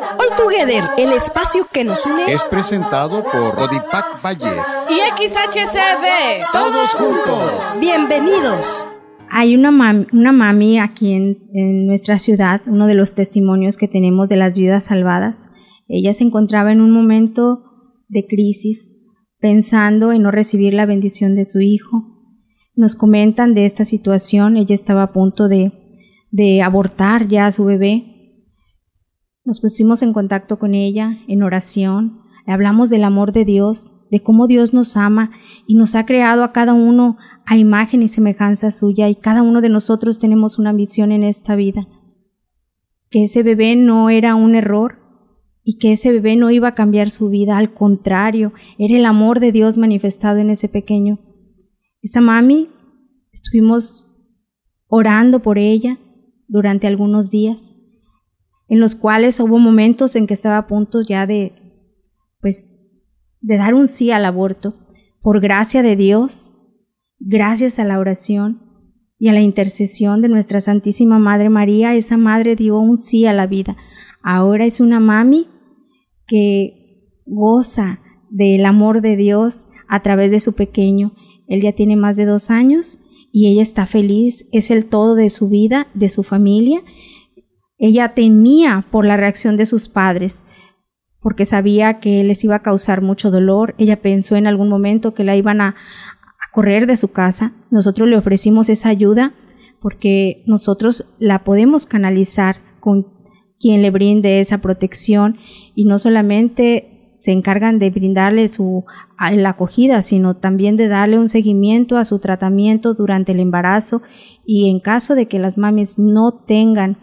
All Together, el espacio que nos une, es presentado por Rodipac Valles y XHCB. Todos juntos. Bienvenidos. Hay una mami, una mami aquí en, en nuestra ciudad, uno de los testimonios que tenemos de las vidas salvadas. Ella se encontraba en un momento de crisis, pensando en no recibir la bendición de su hijo. Nos comentan de esta situación, ella estaba a punto de, de abortar ya a su bebé nos pusimos en contacto con ella en oración, hablamos del amor de Dios, de cómo Dios nos ama y nos ha creado a cada uno a imagen y semejanza suya y cada uno de nosotros tenemos una misión en esta vida. Que ese bebé no era un error y que ese bebé no iba a cambiar su vida, al contrario, era el amor de Dios manifestado en ese pequeño. Esa mami, estuvimos orando por ella durante algunos días en los cuales hubo momentos en que estaba a punto ya de, pues, de dar un sí al aborto. Por gracia de Dios, gracias a la oración y a la intercesión de nuestra Santísima Madre María, esa madre dio un sí a la vida. Ahora es una mami que goza del amor de Dios a través de su pequeño. Él ya tiene más de dos años y ella está feliz, es el todo de su vida, de su familia ella temía por la reacción de sus padres, porque sabía que les iba a causar mucho dolor. Ella pensó en algún momento que la iban a, correr de su casa. Nosotros le ofrecimos esa ayuda porque nosotros la podemos canalizar con quien le brinde esa protección y no solamente se encargan de brindarle su la acogida, sino también de darle un seguimiento a su tratamiento durante el embarazo y en caso de que las mamis no tengan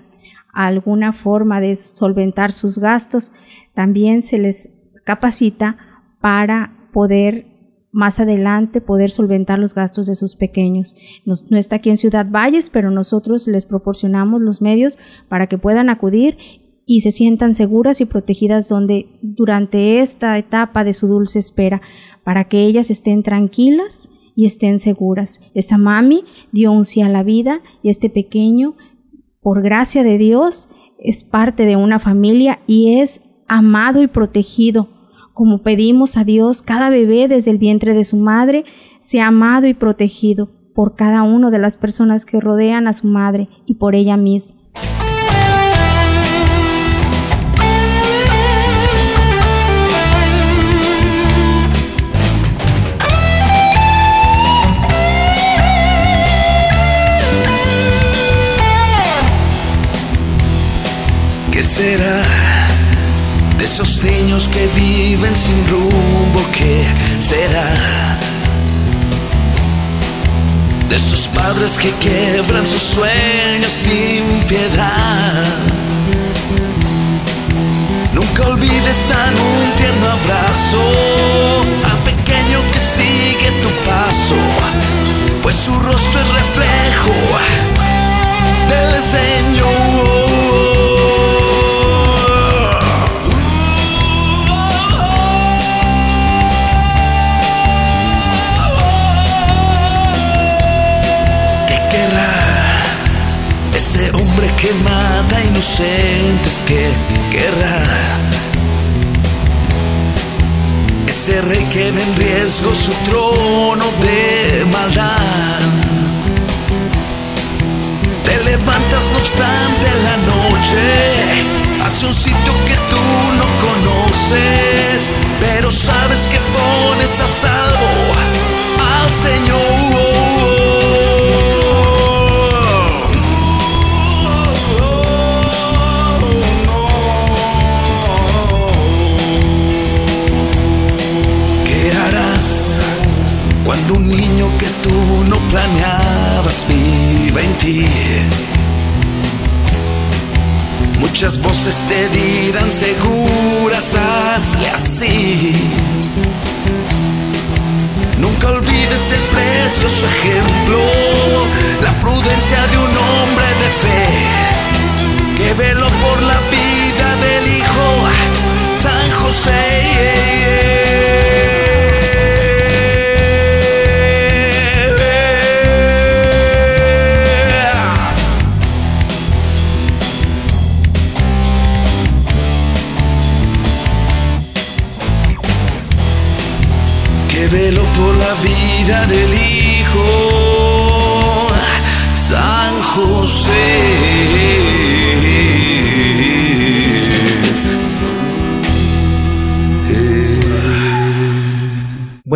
alguna forma de solventar sus gastos, también se les capacita para poder más adelante poder solventar los gastos de sus pequeños. no está aquí en Ciudad Valles, pero nosotros les proporcionamos los medios para que puedan acudir y se sientan seguras y protegidas donde durante esta etapa de su dulce espera, para que ellas estén tranquilas y estén seguras. Esta mami dio un sí a la vida y este pequeño por gracia de Dios, es parte de una familia y es amado y protegido. Como pedimos a Dios, cada bebé desde el vientre de su madre sea amado y protegido por cada una de las personas que rodean a su madre y por ella misma. Será de esos niños que viven sin rumbo? ¿Qué será? De esos padres que quebran sus sueños sin piedad. Nunca olvides dar un tierno abrazo al pequeño que sigue tu paso, pues su rostro es reflejo del Señor. Que mata inocentes que querrá. Ese rey que ve en riesgo su trono de maldad. Te levantas no obstante la noche hacia un sitio que tú no conoces, pero sabes que pones a salvo al Señor. Niño que tú no planeabas viva en ti. Muchas voces te dirán seguras, hazle así. Nunca olvides el precioso ejemplo, la prudencia de un hombre de fe, que veló por la vida del Hijo San José.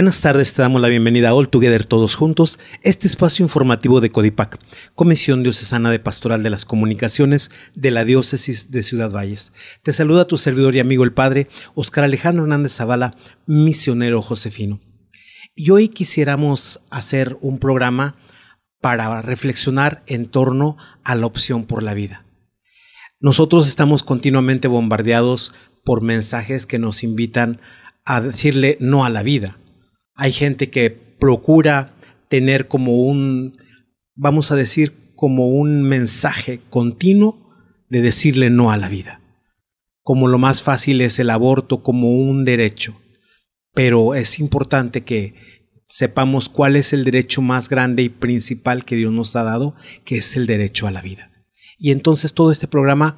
Buenas tardes, te damos la bienvenida a All Together Todos Juntos, este espacio informativo de Codipac, Comisión Diocesana de Pastoral de las Comunicaciones de la Diócesis de Ciudad Valles. Te saluda tu servidor y amigo el Padre Oscar Alejandro Hernández Zavala, misionero josefino. Y hoy quisiéramos hacer un programa para reflexionar en torno a la opción por la vida. Nosotros estamos continuamente bombardeados por mensajes que nos invitan a decirle no a la vida hay gente que procura tener como un, vamos a decir, como un mensaje continuo de decirle no a la vida. Como lo más fácil es el aborto como un derecho. Pero es importante que sepamos cuál es el derecho más grande y principal que Dios nos ha dado, que es el derecho a la vida. Y entonces todo este programa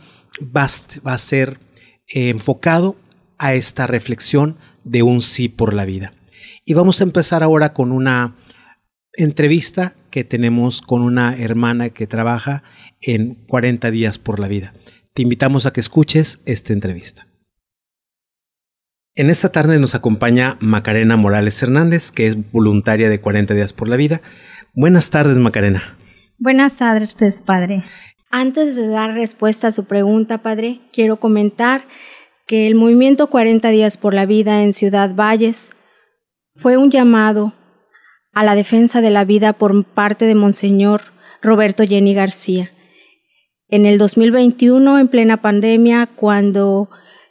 va, a ser eh, enfocado a esta reflexión de un sí por la vida. Y vamos a empezar ahora con una entrevista que tenemos con una hermana que trabaja en 40 días por la vida. Te invitamos a que escuches esta entrevista. En esta tarde nos acompaña Macarena Morales Hernández, que es voluntaria de 40 días por la vida. Buenas tardes, Macarena. Buenas tardes, padre. Antes de dar respuesta a su pregunta, padre, quiero comentar que el movimiento 40 días por la vida en Ciudad Valles fue un llamado a la defensa de la vida por parte de Monseñor Roberto Jenny García. En el 2021, en plena pandemia, cuando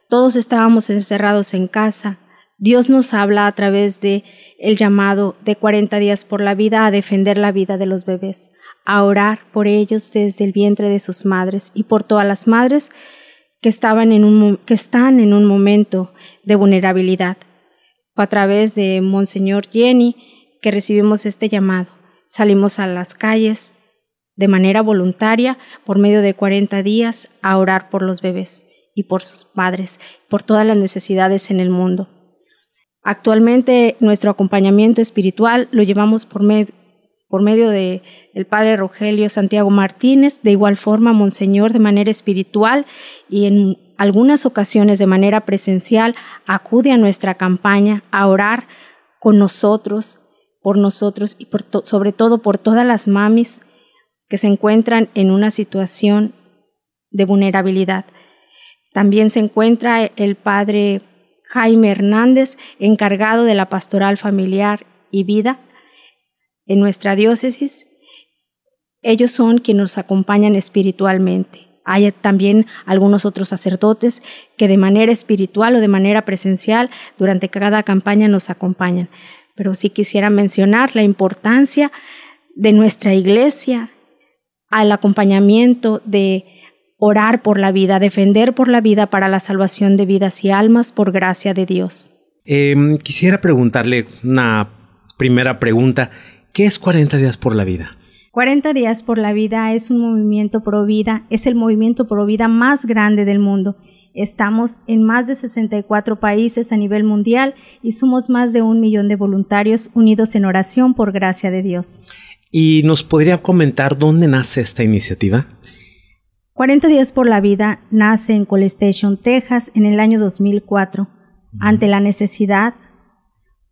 todos estábamos encerrados en casa, Dios nos habla a través de el llamado de 40 días por la vida a defender la vida de los bebés, a orar por ellos desde el vientre de sus madres y por todas las madres que estaban en un que están en un momento de vulnerabilidad a través de Monseñor Jenny que recibimos este llamado. Salimos a las calles de manera voluntaria por medio de 40 días a orar por los bebés y por sus padres, por todas las necesidades en el mundo. Actualmente nuestro acompañamiento espiritual lo llevamos por, por medio de el Padre Rogelio Santiago Martínez, de igual forma Monseñor de manera espiritual y en algunas ocasiones de manera presencial acude a nuestra campaña a orar con nosotros, por nosotros y sobre todo por todas las mamis que se encuentran en una situación de vulnerabilidad. También se encuentra el padre Jaime Hernández, encargado de la pastoral familiar y vida en nuestra diócesis. Ellos son quienes nos acompañan espiritualmente. Hay también algunos otros sacerdotes que de manera espiritual o de manera presencial durante cada campaña nos acompañan. Pero sí quisiera mencionar la importancia de nuestra iglesia al acompañamiento de orar por la vida, defender por la vida para la salvación de vidas y almas por gracia de Dios. Em, quisiera preguntarle una primera pregunta. ¿Qué es 40 días por la vida? 40 días por la vida es un movimiento pro vida, es el movimiento pro vida más grande del mundo. Estamos en más de 64 países a nivel mundial y somos más de un millón de voluntarios unidos en oración por gracia de Dios. ¿Y nos podría comentar dónde nace esta iniciativa? 40 días por la vida nace en Cole Station, Texas, en el año 2004, ante la necesidad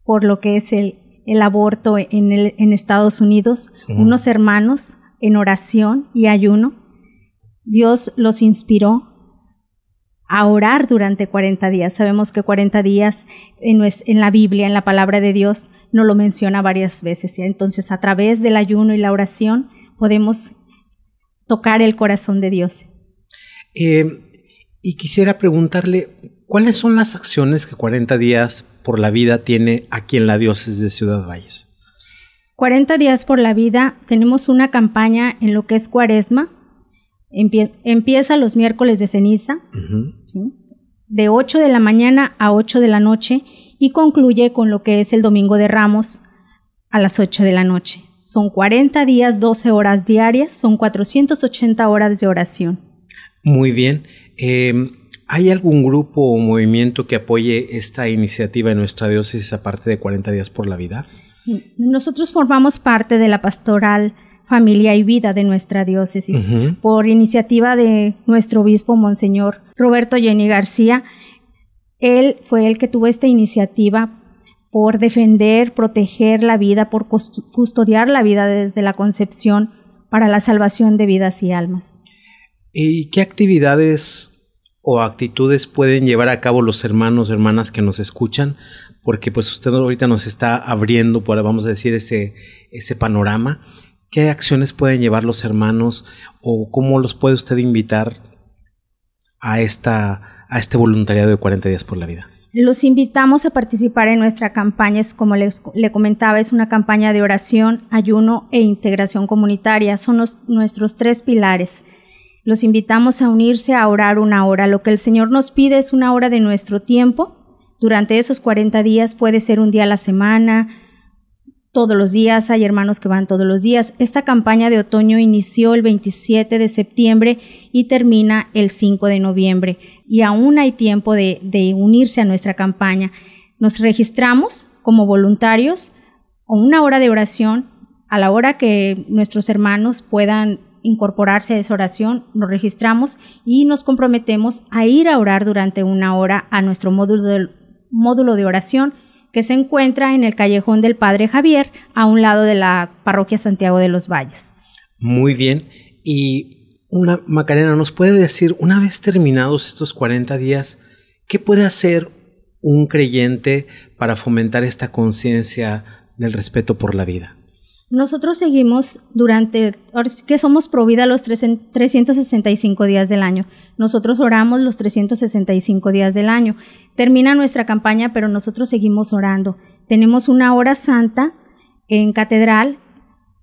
por lo que es el el aborto en, en Estados Unidos, unos hermanos en oración y ayuno. Dios los inspiró a orar durante 40 días. Sabemos que 40 días en, en, la Biblia, en la palabra de Dios, no lo menciona varias veces. Entonces, a través del ayuno y la oración, podemos tocar el corazón de Dios. Eh, y quisiera preguntarle, ¿cuáles son las acciones que 40 días por la vida tiene aquí en la diócesis de Ciudad Valles? 40 días por la vida, tenemos una campaña en lo que es cuaresma. empieza los miércoles de ceniza, de 8 de la mañana a 8 de la noche y concluye con lo que es el domingo de Ramos a las 8 de la noche. Son 40 días, 12 horas diarias, son 480 horas de oración. Muy bien. Eh, ¿Hay algún grupo o movimiento que apoye esta iniciativa en nuestra diócesis aparte de 40 días por la vida? Nosotros formamos parte de la pastoral familia y vida de nuestra diócesis por iniciativa de nuestro obispo Monseñor Roberto Jenny García. Él fue el que tuvo esta iniciativa por defender, proteger la vida, por custodiar la vida desde la concepción para la salvación de vidas y almas. ¿Y qué actividades o actitudes pueden llevar a cabo los hermanos, hermanas que nos escuchan? Porque pues usted ahorita nos está abriendo, por, vamos a decir, ese, ese panorama. ¿Qué acciones pueden llevar los hermanos o cómo los puede usted invitar a, esta, a este voluntariado de 40 días por la vida? Los invitamos a participar en nuestra campaña, es como les, le comentaba, es una campaña de oración, ayuno e integración comunitaria. Son nuestros tres pilares. Los invitamos a unirse a orar una hora. Lo que el Señor nos pide es una hora de nuestro tiempo. Durante esos 40 días puede ser un día a la semana, todos los días, hay hermanos que van todos los días. Esta campaña de otoño inició el 27 de septiembre y termina el 5 de noviembre y aún hay tiempo de, de unirse a nuestra campaña. Nos registramos como voluntarios o una hora de oración a la hora que nuestros hermanos puedan incorporarse a esa oración, nos registramos y nos comprometemos a ir a orar durante una hora a nuestro módulo de, módulo de oración que se encuentra en el callejón del Padre Javier, a un lado de la parroquia Santiago de los Valles. Muy bien. Y una, Macarena, ¿nos puede decir, una vez terminados estos 40 días, qué puede hacer un creyente para fomentar esta conciencia del respeto por la vida? Nosotros seguimos durante, que somos Provida los 365 días del año. Nosotros oramos los 365 días del año. Termina nuestra campaña, pero nosotros seguimos orando. Tenemos una hora santa en catedral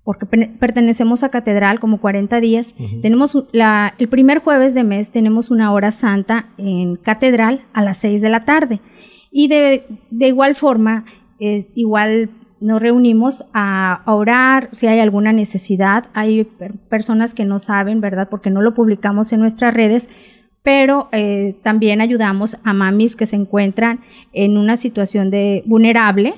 porque pertenecemos a catedral como 40 días. Tenemos la, el primer jueves de mes tenemos una hora santa en catedral a las 6 de la tarde. Y de, de igual forma, eh, igual nos reunimos a, orar si hay alguna necesidad. Hay personas que no saben, ¿verdad? Porque no lo publicamos en nuestras redes, pero eh, también ayudamos a mamis que se encuentran en una situación de vulnerable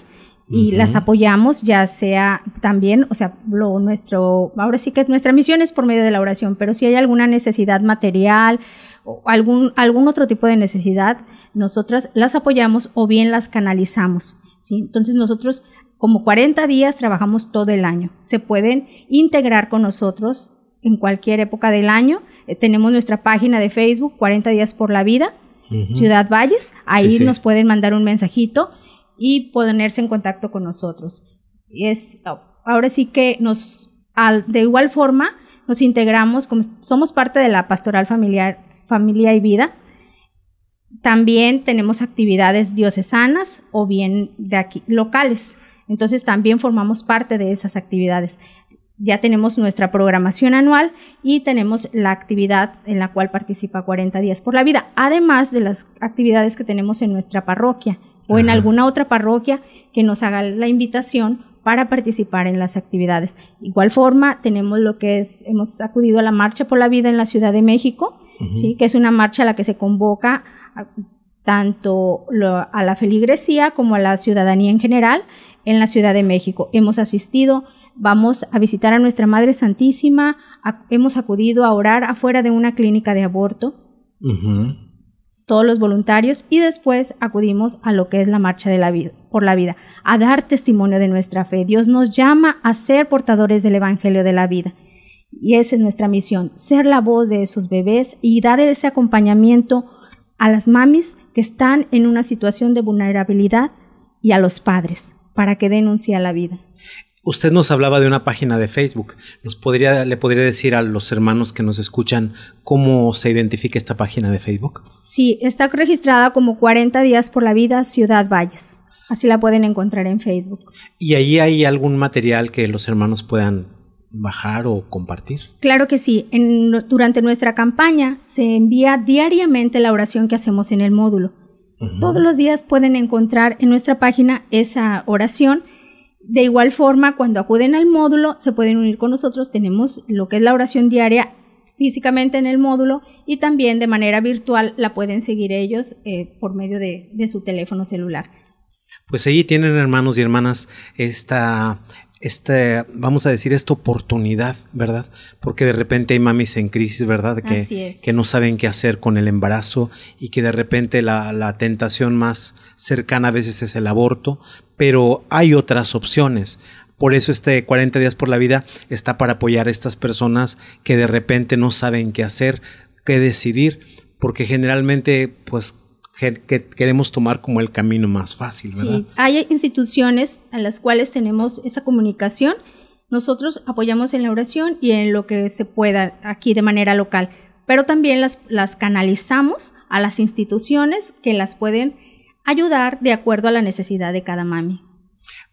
y las apoyamos, ya sea también, o sea, lo nuestro, ahora sí que es nuestra misión es por medio de la oración, pero si hay alguna necesidad material o algún, algún otro tipo de necesidad, nosotras las apoyamos o bien las canalizamos. ¿Sí? Entonces nosotros como 40 días trabajamos todo el año. Se pueden integrar con nosotros en cualquier época del año. Eh, tenemos nuestra página de Facebook, 40 días por la vida, Ciudad Valles. Ahí nos pueden mandar un mensajito y ponerse en contacto con nosotros. Es, ahora sí que nos, de igual forma, nos integramos, como somos parte de la pastoral familiar, familia y vida. También tenemos actividades diocesanas o bien de aquí, locales. Entonces también formamos parte de esas actividades. Ya tenemos nuestra programación anual y tenemos la actividad en la cual participa 40 días por la vida, además de las actividades que tenemos en nuestra parroquia o en alguna otra parroquia que nos haga la invitación para participar en las actividades. Igual forma, tenemos lo que es, hemos acudido a la Marcha por la Vida en la Ciudad de México, ¿sí? que es una marcha a la que se convoca tanto a la feligresía como a la ciudadanía en general en la Ciudad de México. Hemos asistido, vamos a visitar a nuestra Madre Santísima, hemos acudido a orar afuera de una clínica de aborto todos los voluntarios y después acudimos a lo que es la marcha de la vida, por la vida, a dar testimonio de nuestra fe. Dios nos llama a ser portadores del Evangelio de la vida. Y esa es nuestra misión, ser la voz de esos bebés y dar ese acompañamiento a las mamis que están en una situación de vulnerabilidad y a los padres para que denuncien la vida. Usted nos hablaba de una página de Facebook. ¿Nos podría, ¿Le podría decir a los hermanos que nos escuchan cómo se identifica esta página de Facebook? Sí, está registrada como 40 días por la vida Ciudad Valles. Así la pueden encontrar en Facebook. ¿Y ahí hay algún material que los hermanos puedan bajar o compartir? Claro que sí. durante nuestra campaña se envía diariamente la oración que hacemos en el módulo. Todos los días pueden encontrar en nuestra página esa oración de igual forma, cuando acuden al módulo, se pueden unir con nosotros. Tenemos lo que es la oración diaria físicamente en el módulo y también de manera virtual la pueden seguir ellos eh, por medio de, su teléfono celular. Pues allí tienen hermanos y hermanas esta, este, vamos a decir, esta oportunidad, ¿verdad? Porque de repente hay mamis en crisis, ¿verdad? Que, que no saben qué hacer con el embarazo y que de repente la, la, tentación más cercana a veces es el aborto, pero hay otras opciones. Por eso este 40 días por la vida está para apoyar a estas personas que de repente no saben qué hacer, qué decidir, porque generalmente pues que queremos tomar como el camino más fácil, ¿verdad? Sí, hay instituciones a las cuales tenemos esa comunicación. Nosotros apoyamos en la oración y en lo que se pueda aquí de manera local, pero también las, las canalizamos a las instituciones que las pueden ayudar de acuerdo a la necesidad de cada mami.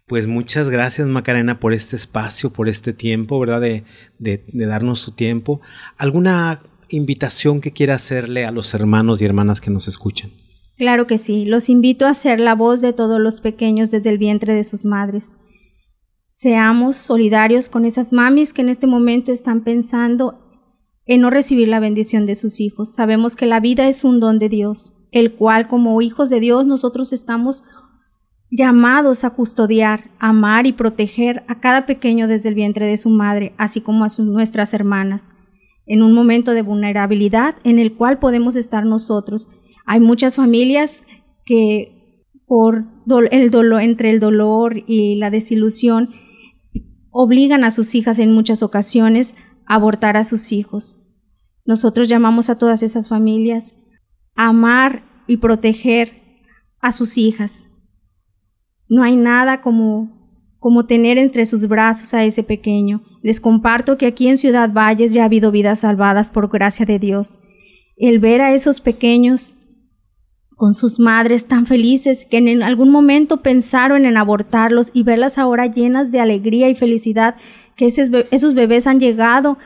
Pues muchas gracias Macarena por este espacio, por este tiempo, ¿verdad? De, de, de darnos su tiempo. ¿Alguna invitación que quiera hacerle a los hermanos y hermanas que nos escuchan? Claro que sí, los invito a ser la voz de todos los pequeños desde el vientre de sus madres. Seamos solidarios con esas mamis que en este momento están pensando en no recibir la bendición de sus hijos. Sabemos que la vida es un don de Dios, el cual como hijos de Dios nosotros estamos llamados a custodiar, amar y proteger a cada pequeño desde el vientre de su madre, así como a sus, nuestras hermanas, en un momento de vulnerabilidad en el cual podemos estar nosotros hay muchas familias que por el dolor, entre el dolor y la desilusión obligan a sus hijas en muchas ocasiones a abortar a sus hijos. Nosotros llamamos a todas esas familias a amar y proteger a sus hijas. No hay nada como, como tener entre sus brazos a ese pequeño. Les comparto que aquí en Ciudad Valles ya ha habido vidas salvadas por gracia de Dios. El ver a esos pequeños con sus madres tan felices que en algún momento pensaron en abortarlos y verlas ahora llenas de alegría y felicidad, que esos bebés han llegado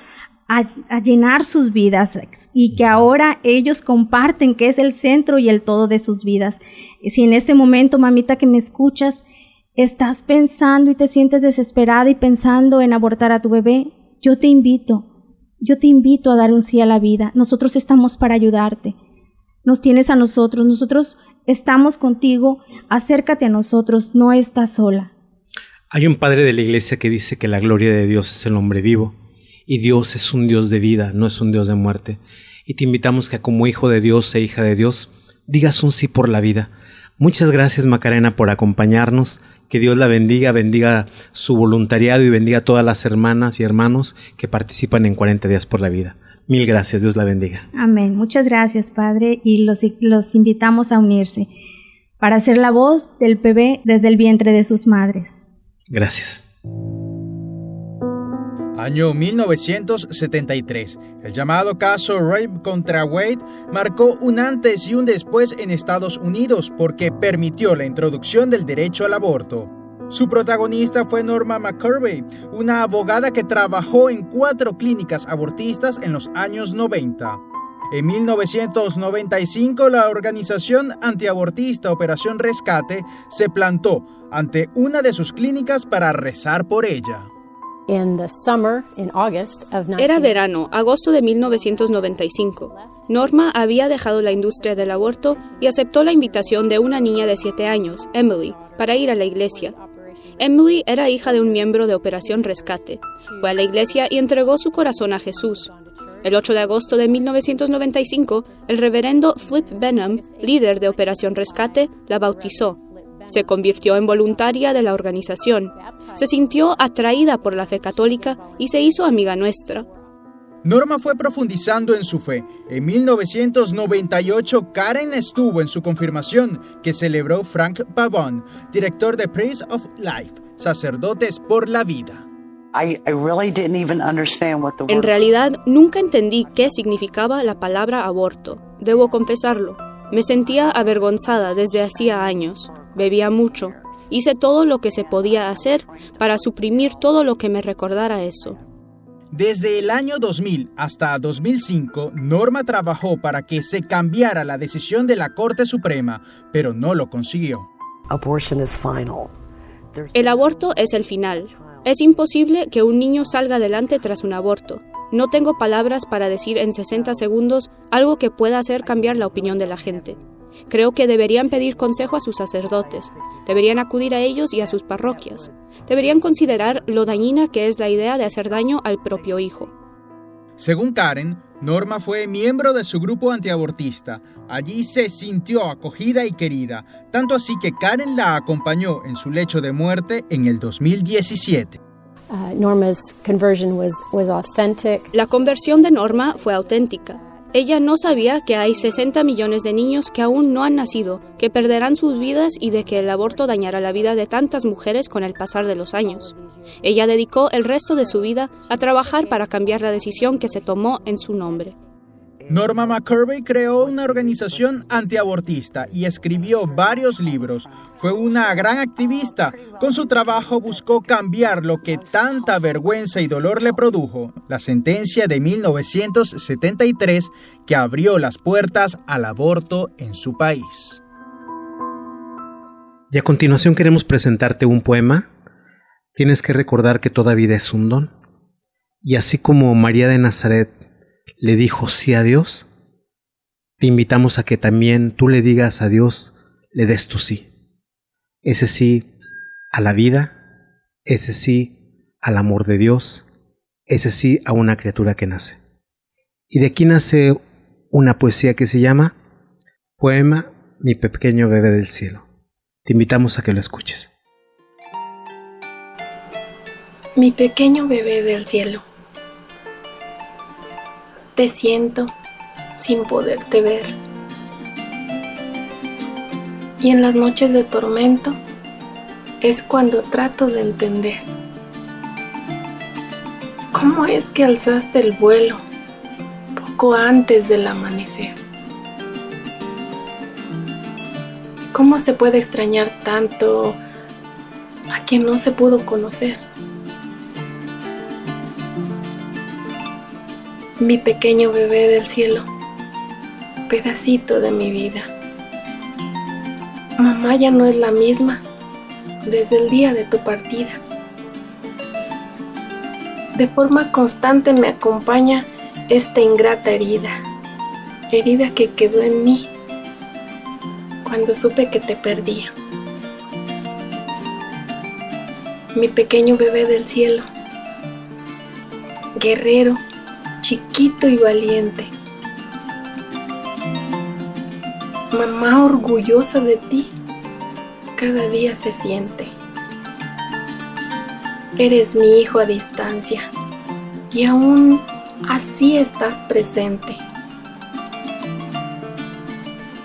a, llenar sus vidas y que ahora ellos comparten que es el centro y el todo de sus vidas. Si en este momento, mamita que me escuchas, estás pensando y te sientes desesperada y pensando en abortar a tu bebé, yo te invito, yo te invito a dar un sí a la vida. Nosotros estamos para ayudarte nos tienes a nosotros, nosotros estamos contigo, acércate a nosotros, no estás sola. Hay un padre de la iglesia que dice que la gloria de Dios es el hombre vivo y Dios es un Dios de vida, no es un Dios de muerte. Y te invitamos que como hijo de Dios e hija de Dios, digas un sí por la vida. Muchas gracias Macarena por acompañarnos. Que Dios la bendiga, bendiga su voluntariado y bendiga a todas las hermanas y hermanos que participan en 40 días por la vida. Mil gracias, Dios la bendiga. Amén. Muchas gracias, Padre, y los, los invitamos a unirse para ser la voz del bebé desde el vientre de sus madres. Gracias. Año 1973. El llamado caso Rape contra Wade marcó un antes y un después en Estados Unidos porque permitió la introducción del derecho al aborto. Su protagonista fue Norma McCurvey, una abogada que trabajó en cuatro clínicas abortistas en los años 90. En 1995, la organización antiabortista Operación Rescate se plantó ante una de sus clínicas para rezar por ella. Era verano, agosto de 1995. Norma había dejado la industria del aborto y aceptó la invitación de una niña de 7 años, Emily, para ir a la iglesia. Emily era hija de un miembro de Operación Rescate. Fue a la iglesia y entregó su corazón a Jesús. El 8 de agosto de 1995, el reverendo Flip Benham, líder de Operación Rescate, la bautizó. Se convirtió en voluntaria de la organización. Se sintió atraída por la fe católica y se hizo amiga nuestra. Norma fue profundizando en su fe. En 1998, Karen estuvo en su confirmación, que celebró Frank Pavón, director de Praise of Life, Sacerdotes por la Vida. En realidad, nunca entendí qué significaba la palabra aborto. Debo confesarlo. Me sentía avergonzada desde hacía años. Bebía mucho. Hice todo lo que se podía hacer para suprimir todo lo que me recordara eso. Desde el año 2000 hasta 2005, Norma trabajó para que se cambiara la decisión de la Corte Suprema, pero no lo consiguió. El aborto es el final. Es imposible que un niño salga adelante tras un aborto. No tengo palabras para decir en 60 segundos algo que pueda hacer cambiar la opinión de la gente. Creo que deberían pedir consejo a sus sacerdotes, deberían acudir a ellos y a sus parroquias, deberían considerar lo dañina que es la idea de hacer daño al propio hijo. Según Karen, Norma fue miembro de su grupo antiabortista. Allí se sintió acogida y querida, tanto así que Karen la acompañó en su lecho de muerte en el 2017. Uh, la conversión de Norma fue auténtica. Ella no sabía que hay 60 millones de niños que aún no han nacido, que perderán sus vidas y de que el aborto dañará la vida de tantas mujeres con el pasar de los años. Ella dedicó el resto de su vida a trabajar para cambiar la decisión que se tomó en su nombre. Norma McCurvey creó una organización antiabortista y escribió varios libros. Fue una gran activista. Con su trabajo buscó cambiar lo que tanta vergüenza y dolor le produjo, la sentencia de 1973 que abrió las puertas al aborto en su país. Y a continuación queremos presentarte un poema. Tienes que recordar que toda vida es un don. Y así como María de Nazaret le dijo sí a Dios, te invitamos a que también tú le digas a Dios, le des tu sí. Ese sí a la vida, ese sí al amor de Dios, ese sí a una criatura que nace. Y de aquí nace una poesía que se llama Poema Mi pequeño bebé del cielo. Te invitamos a que lo escuches. Mi pequeño bebé del cielo te siento sin poderte ver. Y en las noches de tormento es cuando trato de entender. ¿Cómo es que alzaste el vuelo poco antes del amanecer? ¿Cómo se puede extrañar tanto a quien no se pudo conocer? Mi pequeño bebé del cielo, pedacito de mi vida. Mamá ya no es la misma desde el día de tu partida. De forma constante me acompaña esta ingrata herida, herida que quedó en mí cuando supe que te perdía. Mi pequeño bebé del cielo, guerrero, chiquito y valiente. Mamá orgullosa de ti, cada día se siente. Eres mi hijo a distancia y aún así estás presente.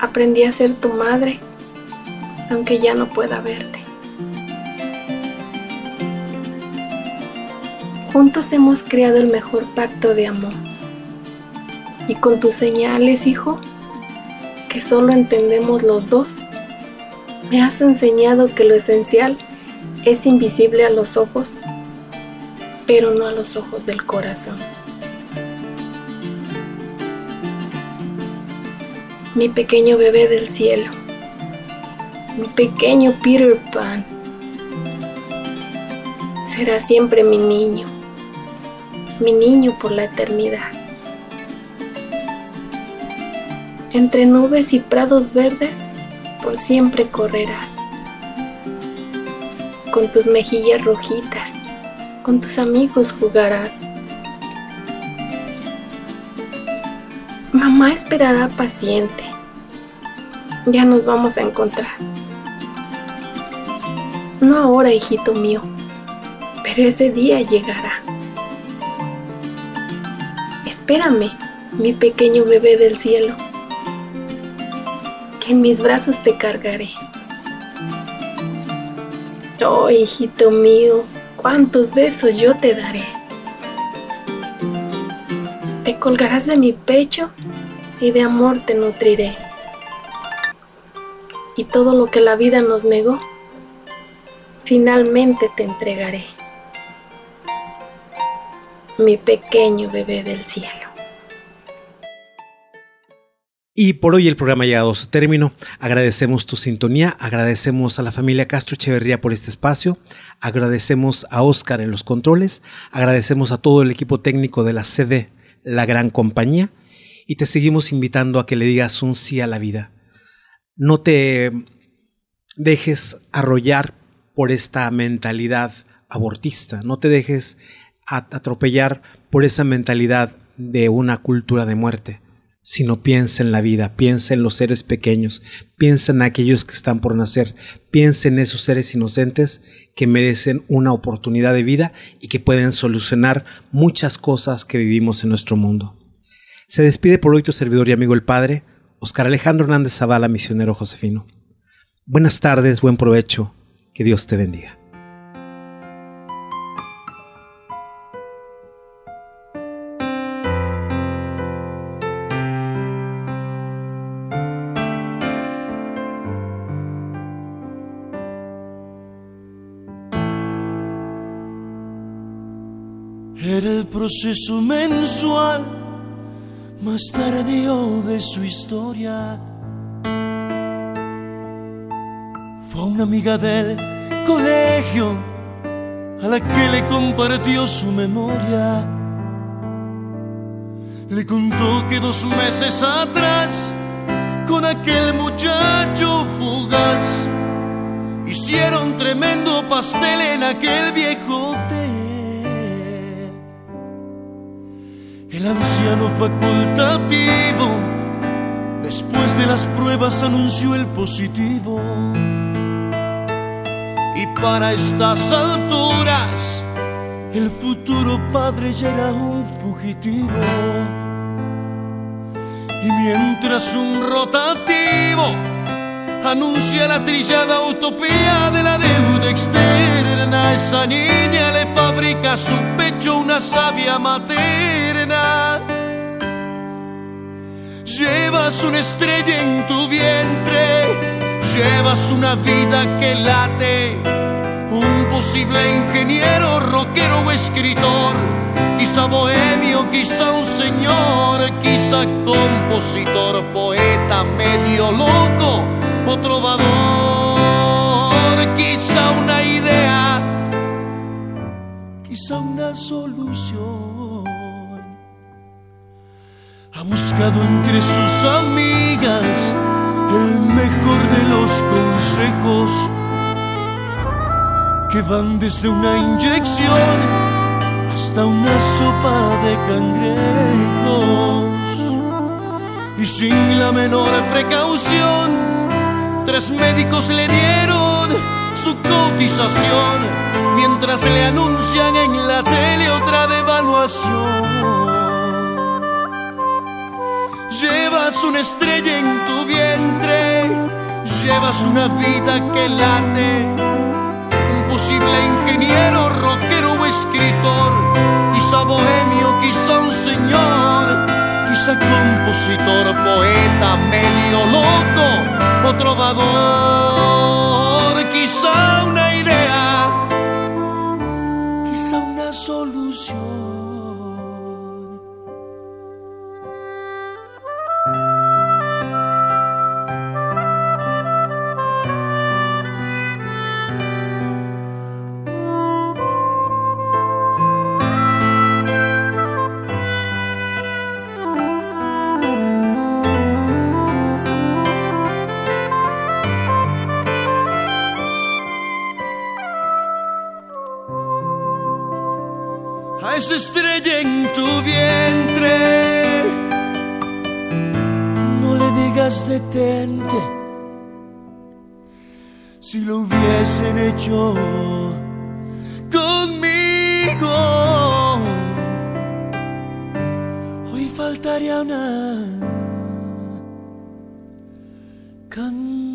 Aprendí a ser tu madre, aunque ya no pueda verte. Juntos hemos creado el mejor pacto de amor. Y con tus señales, hijo, que solo entendemos los dos, me has enseñado que lo esencial es invisible a los ojos, pero no a los ojos del corazón. Mi pequeño bebé del cielo, mi pequeño Peter Pan, será siempre mi niño mi niño por la eternidad. Entre nubes y prados verdes, por siempre correrás. Con tus mejillas rojitas, con tus amigos jugarás. Mamá esperará paciente. Ya nos vamos a encontrar. No ahora, hijito mío, pero ese día llegará. Espérame, mi pequeño bebé del cielo, que en mis brazos te cargaré. Oh, hijito mío, cuántos besos yo te daré. Te colgarás de mi pecho y de amor te nutriré. Y todo lo que la vida nos negó, finalmente te entregaré mi pequeño bebé del cielo. Y por hoy el programa ha llegado a su término. Agradecemos tu sintonía, agradecemos a la familia Castro Echeverría por este espacio, agradecemos a Oscar en los controles, agradecemos a todo el equipo técnico de la CD, la gran compañía, y te seguimos invitando a que le digas un sí a la vida. No te dejes arrollar por esta mentalidad abortista, no te dejes atropellar por esa mentalidad de una cultura de muerte, sino piensa en la vida, piensa en los seres pequeños, piensa en aquellos que están por nacer, piensa en esos seres inocentes que merecen una oportunidad de vida y que pueden solucionar muchas cosas que vivimos en nuestro mundo. Se despide por hoy tu servidor y amigo el Padre, Oscar Alejandro Hernández Zavala, misionero Josefino. Buenas tardes, buen provecho, que Dios te bendiga. Proceso mensual más tardío de su historia. Fue una amiga del colegio a la que le compartió su memoria. Le contó que dos meses atrás, con aquel muchacho fugaz, hicieron tremendo pastel en aquel viejo El anciano facultativo, después de las pruebas, anunció el positivo. Y para estas alturas, el futuro padre ya era un fugitivo. Y mientras un rotativo anuncia la trillada utopía de la deuda externa, esa niña le fabrica su pecho una sabia materna. Llevas una estrella en tu vientre llevas una vida que late, un posible ingeniero, rockero o escritor, quizá bohemio, quizá un señor, quizá compositor, poeta medio loco o trovador, quizá una idea, quizá una solución. Ha buscado entre sus amigas el mejor de los consejos que van desde una inyección hasta una sopa de cangrejos. Y sin la menor precaución, tres médicos le dieron su cotización mientras le anuncian en la tele otra devaluación. Llevas una estrella en tu vientre, llevas una vida que late. Un posible ingeniero, rockero o escritor, quizá bohemio, quizá un señor, quizá compositor, poeta medio loco trovador, hecho conmigo, hoy faltaría una canción.